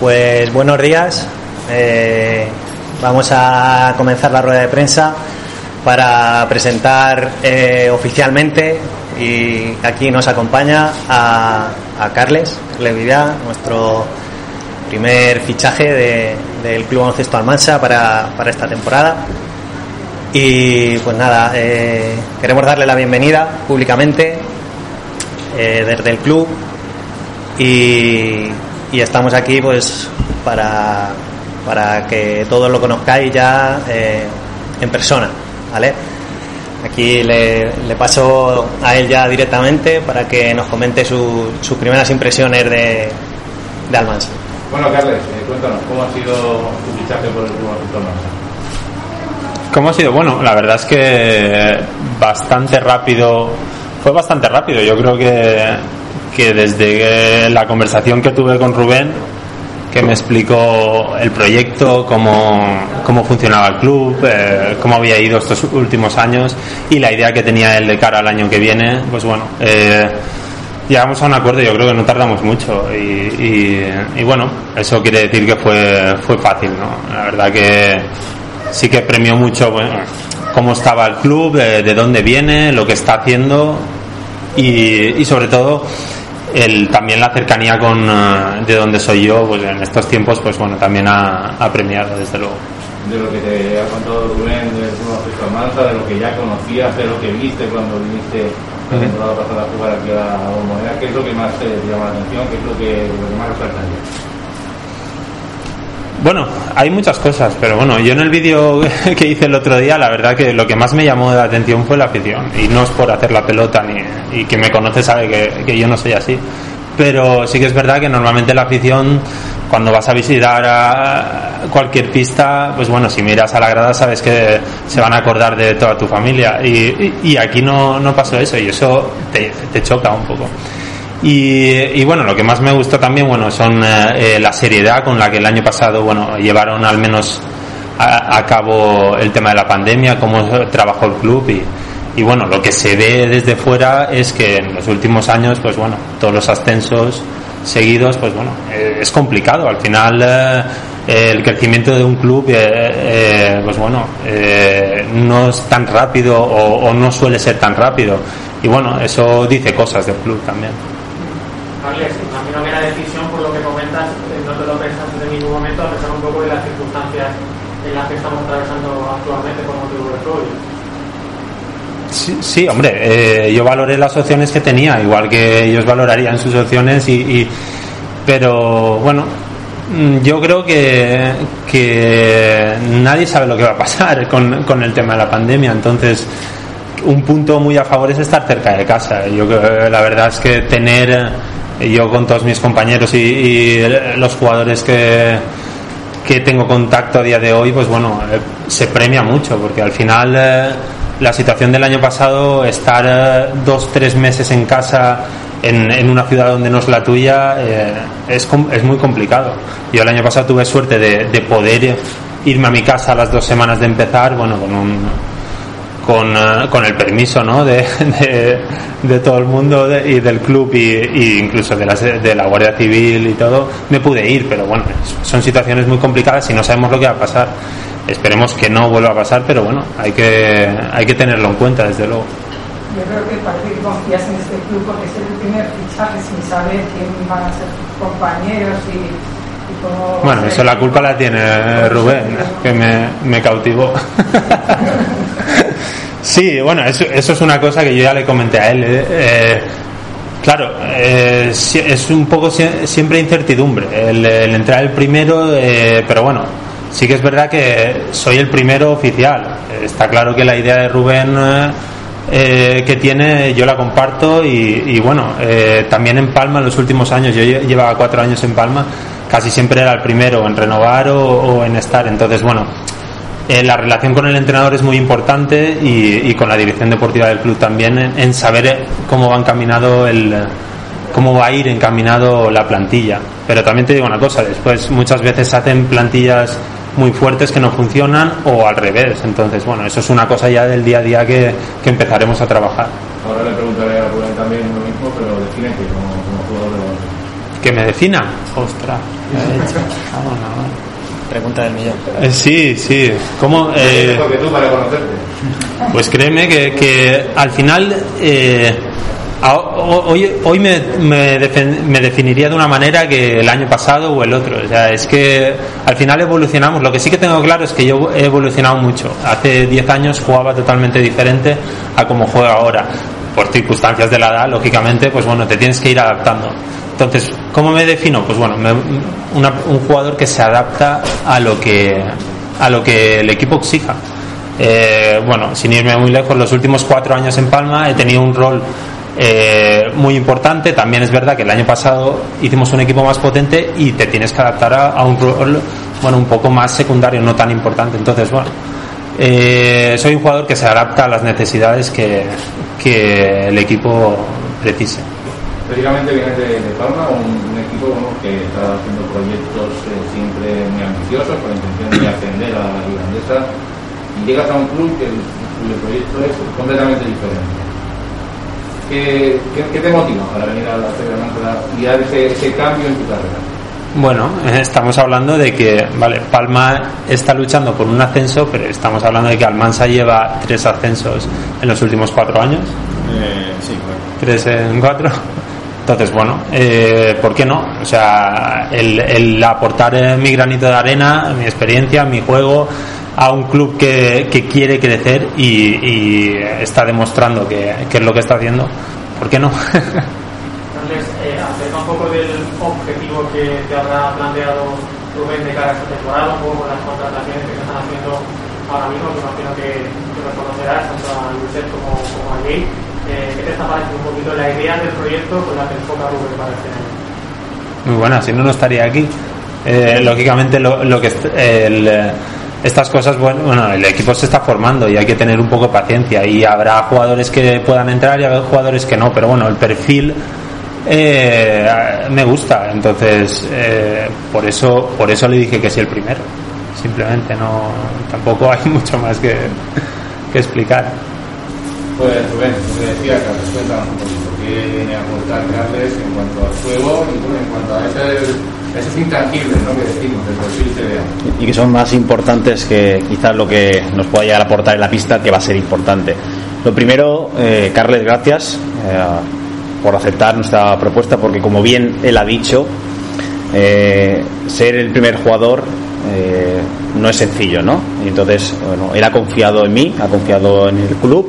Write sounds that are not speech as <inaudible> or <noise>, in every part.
Pues buenos días. Eh, vamos a comenzar la rueda de prensa para presentar eh, oficialmente y aquí nos acompaña a, Carles Levidá, nuestro primer fichaje del Club Baloncesto Almansa para, para esta temporada. Y pues nada, eh, queremos darle la bienvenida públicamente desde el club y, estamos aquí pues para, para que todos lo conozcáis ya eh, en persona, ¿vale? Aquí le, paso a él ya directamente para que nos comente sus primeras impresiones de, de Almansa. Bueno, Carles, cuéntanos, ¿cómo ha sido tu fichaje por el Club Almansa? ¿Cómo ha sido? Bueno, la verdad es que bastante rápido, fue bastante rápido. Yo creo que, que desde la conversación que tuve con Rubén, que me explicó el proyecto, cómo, cómo funcionaba el club, eh, cómo había ido estos últimos años y la idea que tenía él de cara al año que viene, pues bueno, eh, llegamos a un acuerdo, yo creo que no tardamos mucho y, bueno, eso quiere decir que fue, fue fácil, ¿no? La verdad que sí que premió mucho cómo estaba el club, de, dónde viene, lo que está haciendo y, sobre todo el, también la cercanía con eh, de donde soy yo, pues en estos tiempos, pues bueno, también ha, premiado desde luego. De lo que te ha contado Rubén del Club Malta, de lo que ya conocías, de lo que viste cuando viniste la temporada pasada a jugar aquí a la ¿qué es lo que más te llama la atención? ¿Qué es lo que, lo que más resaltaría? Bueno, hay muchas cosas, pero bueno, yo en el vídeo <laughs> que hice el otro día, la verdad que lo que más me llamó la atención fue la afición. Y no es por hacer la pelota, ni, y que me conoce sabe que, yo no soy así. Pero sí que es verdad que normalmente la afición, cuando vas a visitar a cualquier pista, pues bueno, si miras a la grada sabes que se van a acordar de toda tu familia. Y, aquí no, no pasó eso, y eso te choca un poco. Y, bueno, lo que más me gustó también, bueno, son eh, eh, la seriedad con la que el año pasado, bueno, llevaron al menos a, cabo el tema de la pandemia, cómo trabajó el club y, y, bueno, lo que se ve desde fuera es que en los últimos años, pues bueno, todos los ascensos seguidos, pues bueno, eh, es complicado. Al final, el crecimiento de un club, pues bueno, no es tan rápido o no suele ser tan rápido. Y bueno, eso dice cosas del club también. Carles, imagino que la decisión, por lo que comentas, eh, no te lo pensaste en ningún momento, a pesar un poco de las circunstancias en las que estamos atravesando actualmente por motivo de COVID. Sí, sí, hombre, eh, yo valoré las opciones que tenía, igual que ellos valorarían sus opciones, y, pero bueno, mm, yo creo que, que nadie sabe lo que va a pasar <laughs> con, con el tema de la pandemia, entonces un punto muy a favor es estar cerca de casa. Yo la verdad es que tener yo con todos mis compañeros y, los jugadores que, que tengo contacto a día de hoy, pues bueno, eh, se premia mucho, porque al final eh, la situación del año pasado, estar eh, dos, tres meses en casa en, en, una ciudad donde no es la tuya, es, es muy complicado. Yo el año pasado tuve suerte de, de poder irme a mi casa a las dos semanas de empezar, bueno, con un con, eh, con el permiso ¿no? de, de, todo el mundo y del club y, incluso de la, de la Guardia Civil y todo, me pude ir, pero bueno, son situaciones muy complicadas y no sabemos lo que va a pasar. Esperemos que no vuelva a pasar, pero bueno, hay que, hay que tenerlo en cuenta, desde luego. Yo creo que parece que confías en este club porque es el primer fichaje sin saber quién van a ser tus compañeros y, bueno, eso la culpa la tiene Rubén, que me, me cautivó. <laughs> Sí, bueno, eso, eso, es una cosa que yo ya le comenté a él. Eh, eh claro, eh, es un poco siempre incertidumbre el, entrar el primero, eh, pero bueno, sí que es verdad que soy el primero oficial. Está claro que la idea de Rubén que tiene yo la comparto y, bueno, también en Palma en los últimos años, yo llevaba cuatro años en Palma, casi siempre era el primero en renovar o en estar. Entonces, bueno, eh, la relación con el entrenador es muy importante y, con la dirección deportiva del club también en, saber eh, cómo va encaminado el cómo va a ir encaminado la plantilla. Pero también te digo una cosa, después muchas veces se hacen plantillas muy fuertes que no funcionan o al revés. Entonces, bueno, eso es una cosa ya del día a día que, empezaremos a trabajar. Ahora le preguntaré a Rubén también lo mismo, pero defínete como, como jugador de que me defina. Ostras, <laughs> vamos, Pregunta del millón. Eh, sí, sí. ¿Cómo, eh, Porque tú para conocerte. pues créeme que, que al final eh, hoy, hoy me, me, me definiría de una manera que el año pasado o el otro. O sea, es que al final evolucionamos. Lo que sí que tengo claro es que yo he evolucionado mucho. Hace 10 años jugaba totalmente diferente a como juego ahora. Por circunstancias de la edad, lógicamente, pues bueno, te tienes que ir adaptando. Entonces, ¿cómo me defino? Pues bueno, me- un jugador que se adapta a lo que, a lo que el equipo exija. Eh, bueno, sin irme muy lejos, los últimos cuatro años en Palma he tenido un rol eh, muy importante. También es verdad que el año pasado hicimos un equipo más potente y te tienes que adaptar a, a un rol bueno, un poco más secundario, no tan importante. Entonces, bueno, eh, soy un jugador que se adapta a las necesidades que, que el equipo precise. Lógicamente vienes de, de Palma, un, un equipo bueno, que está haciendo proyectos eh, siempre muy ambiciosos con la intención de ascender a la Liga Andesa y llegas a un club que el, cuyo proyecto es completamente diferente. ¿Qué, qué, qué te motiva para venir a la Feria Almanza y dar ese, ese cambio en tu carrera? Bueno, eh, estamos hablando de que, vale, Palma está luchando por un ascenso, pero estamos hablando de que Almansa lleva tres ascensos en los últimos cuatro años. sí, claro. tres en cuatro. Entonces, bueno, eh, ¿por qué no? O sea, el, el aportar eh, mi granito de arena, mi experiencia, mi juego a un club que, que quiere crecer y, y está demostrando que, que es lo que está haciendo, ¿por qué no? Entonces, eh, acerca un poco del objetivo que te habrá planteado Rubén de cara a esta temporada, un poco con las contrataciones que se están haciendo ahora mismo, que imagino que, que reconocerás tanto a Luiset como, como a Jay. ¿Qué te está un poquito la idea del proyecto con la que Rubén para este? Muy buena, si no, no estaría aquí. Eh, lógicamente, lo, lo que eh, estas cosas, bueno, bueno, el equipo se está formando y hay que tener un poco de paciencia. Y habrá jugadores que puedan entrar y habrá jugadores que no, pero bueno, el perfil eh, me gusta. Entonces, por eso por eso le dije que sí el primero. Simplemente, no tampoco hay <laughs> mucho más que, que explicar. Pues Rubén, lo que decía, Carles, cuéntanos un poquito qué viene a aportar Carles en cuanto al juego y en cuanto a ese- esos intangibles ¿no? que decimos del perfil CDA. y que son más importantes que quizás lo que nos pueda llegar a aportar en la pista, que va a ser importante. Lo primero, eh, Carles, gracias eh, por aceptar nuestra propuesta, porque como bien él ha dicho, eh, ser el primer jugador eh, no es sencillo, ¿no? Y entonces, bueno, él ha confiado en mí, ha confiado en el club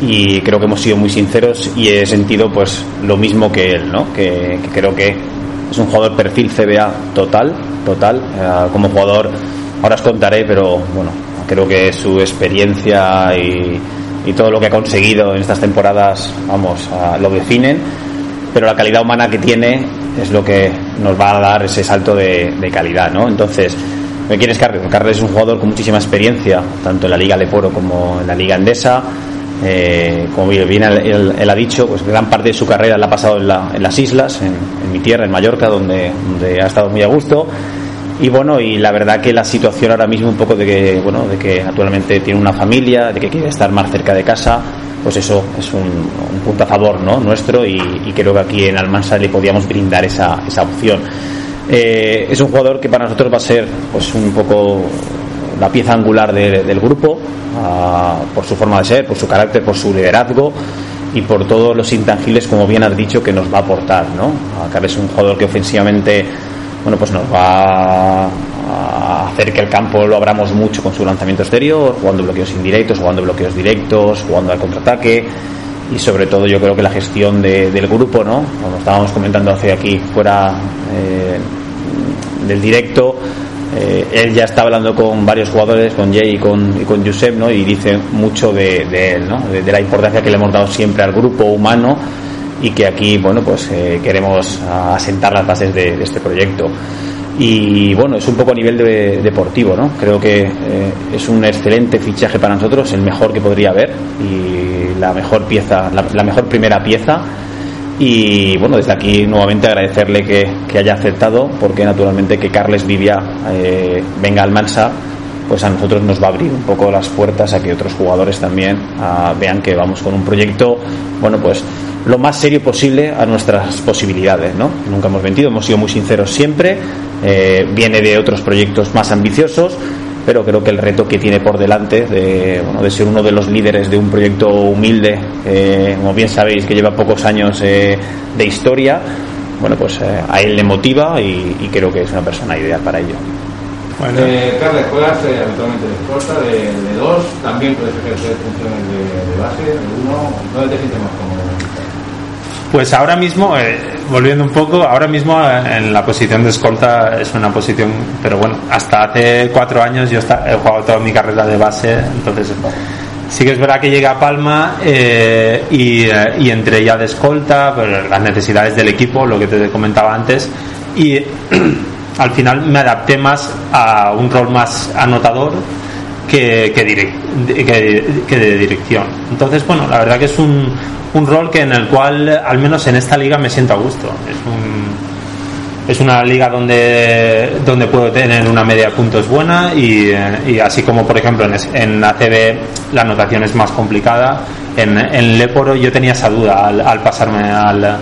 y creo que hemos sido muy sinceros y he sentido pues lo mismo que él, ¿no? Que, que creo que es un jugador perfil CBA total, total, eh, como jugador, ahora os contaré, pero bueno, creo que su experiencia y, y todo lo que ha conseguido en estas temporadas, vamos, ah, lo definen, pero la calidad humana que tiene es lo que nos va a dar ese salto de, de calidad, ¿no? Entonces, ¿me quieres Carles? Carles es un jugador con muchísima experiencia, tanto en la Liga Leporo como en la Liga Endesa. Eh, como bien él, ha dicho, pues gran parte de su carrera la ha pasado en, la- en las islas, en, mi tierra, en Mallorca, donde, donde ha estado muy a gusto. Y bueno, y la verdad que la situación ahora mismo un poco de que, bueno, de que actualmente tiene una familia, de que quiere estar más cerca de casa, pues eso es un, un punto a favor ¿no? nuestro y, y creo que aquí en Almansa le podíamos brindar esa, esa opción. Eh, es un jugador que para nosotros va a ser pues un poco la pieza angular de- del grupo ah, por su forma de ser, por su carácter, por su liderazgo y por todos los intangibles, como bien has dicho, que nos va a aportar. ¿no? Acá es un jugador que ofensivamente bueno, pues nos va a hacer que el campo lo abramos mucho con su lanzamiento exterior, jugando bloqueos indirectos, jugando bloqueos directos, jugando al contraataque y sobre todo yo creo que la gestión de- del grupo, ¿no? Como estábamos comentando hace aquí fuera eh, del directo, eh, él ya está hablando con varios jugadores, con Jay y con, y con Josep, ¿no? Y dice mucho de, él, ¿no? De, la importancia que le hemos dado siempre al grupo humano y que aquí, bueno, pues eh, queremos asentar las bases de, de este proyecto. Y bueno, es un poco a nivel de- deportivo, ¿no? Creo que eh, es un excelente fichaje para nosotros, el mejor que podría haber y la mejor pieza, la, la mejor primera pieza. Y bueno, desde aquí nuevamente agradecerle que, que haya aceptado, porque naturalmente que Carles Vivia eh, venga al Mansa, pues a nosotros nos va a abrir un poco las puertas a que otros jugadores también ah, vean que vamos con un proyecto, bueno, pues lo más serio posible a nuestras posibilidades, ¿no? Nunca hemos mentido, hemos sido muy sinceros siempre, eh, viene de otros proyectos más ambiciosos, pero creo que el reto que tiene por delante de, bueno, de ser uno de los líderes de un proyecto humilde, eh, como bien sabéis, que lleva pocos años eh, de historia, bueno, pues eh, a él le motiva y, y creo que es una persona ideal para ello. Bueno. Eh, Carles, juegas eh, habitualmente de escolta, de, de, dos, también puedes ejercer funciones de, de base, de uno, ¿dónde te sientes más cómodo? Pues ahora mismo, eh, volviendo un poco, ahora mismo eh, en la posición de escolta es una posición, pero bueno, hasta hace cuatro años yo he jugado toda mi carrera de base, entonces sí que es verdad que llegué a Palma eh, y, y, entré ya de escolta, pero las necesidades del equipo, lo que te comentaba antes, y <clears throat> al final me adapté más a un rol más anotador que, que, que, que de dirección. Entonces, bueno, la verdad que es un, un rol que en el cual, al menos en esta liga, me siento a gusto. Es, un, es una liga donde, donde puedo tener una media de puntos buena y, y así como, por ejemplo, en, en ACB la anotación es más complicada, en, en Leporo yo tenía esa duda al, al pasarme al,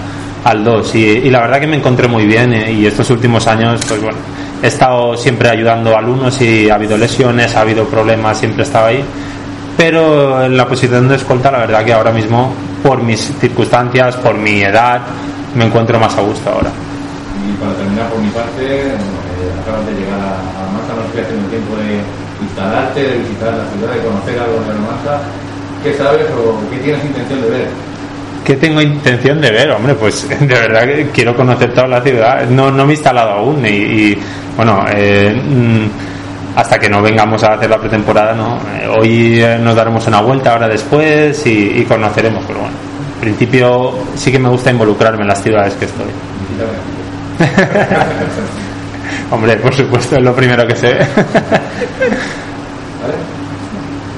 al 2 y, y, la verdad que me encontré muy bien eh, y estos últimos años, pues bueno, he estado siempre ayudando a alumnos y ha habido lesiones, ha habido problemas, siempre he estado ahí pero en la posición de escolta la verdad que ahora mismo por mis circunstancias, por mi edad, me encuentro más a gusto ahora. Y para terminar por mi parte, eh, acabas de llegar a, a Almansa, no estoy haciendo tiempo de instalarte, de visitar la ciudad, de conocer algo de Almansa. ¿Qué sabes o qué tienes intención de ver? ¿Qué tengo intención de ver? Hombre, pues <laughs> de verdad que quiero conocer toda la ciudad. No, no me he instalado aún y, y bueno, eh, hasta que no vengamos a hacer la pretemporada, ¿no? Eh, hoy eh, nos daremos una vuelta ahora después y, y, conoceremos, pero bueno, en principio sí que me gusta involucrarme en las ciudades que estoy. <laughs> <laughs> Hombre, por supuesto, es lo primero que sé. ¿Vale?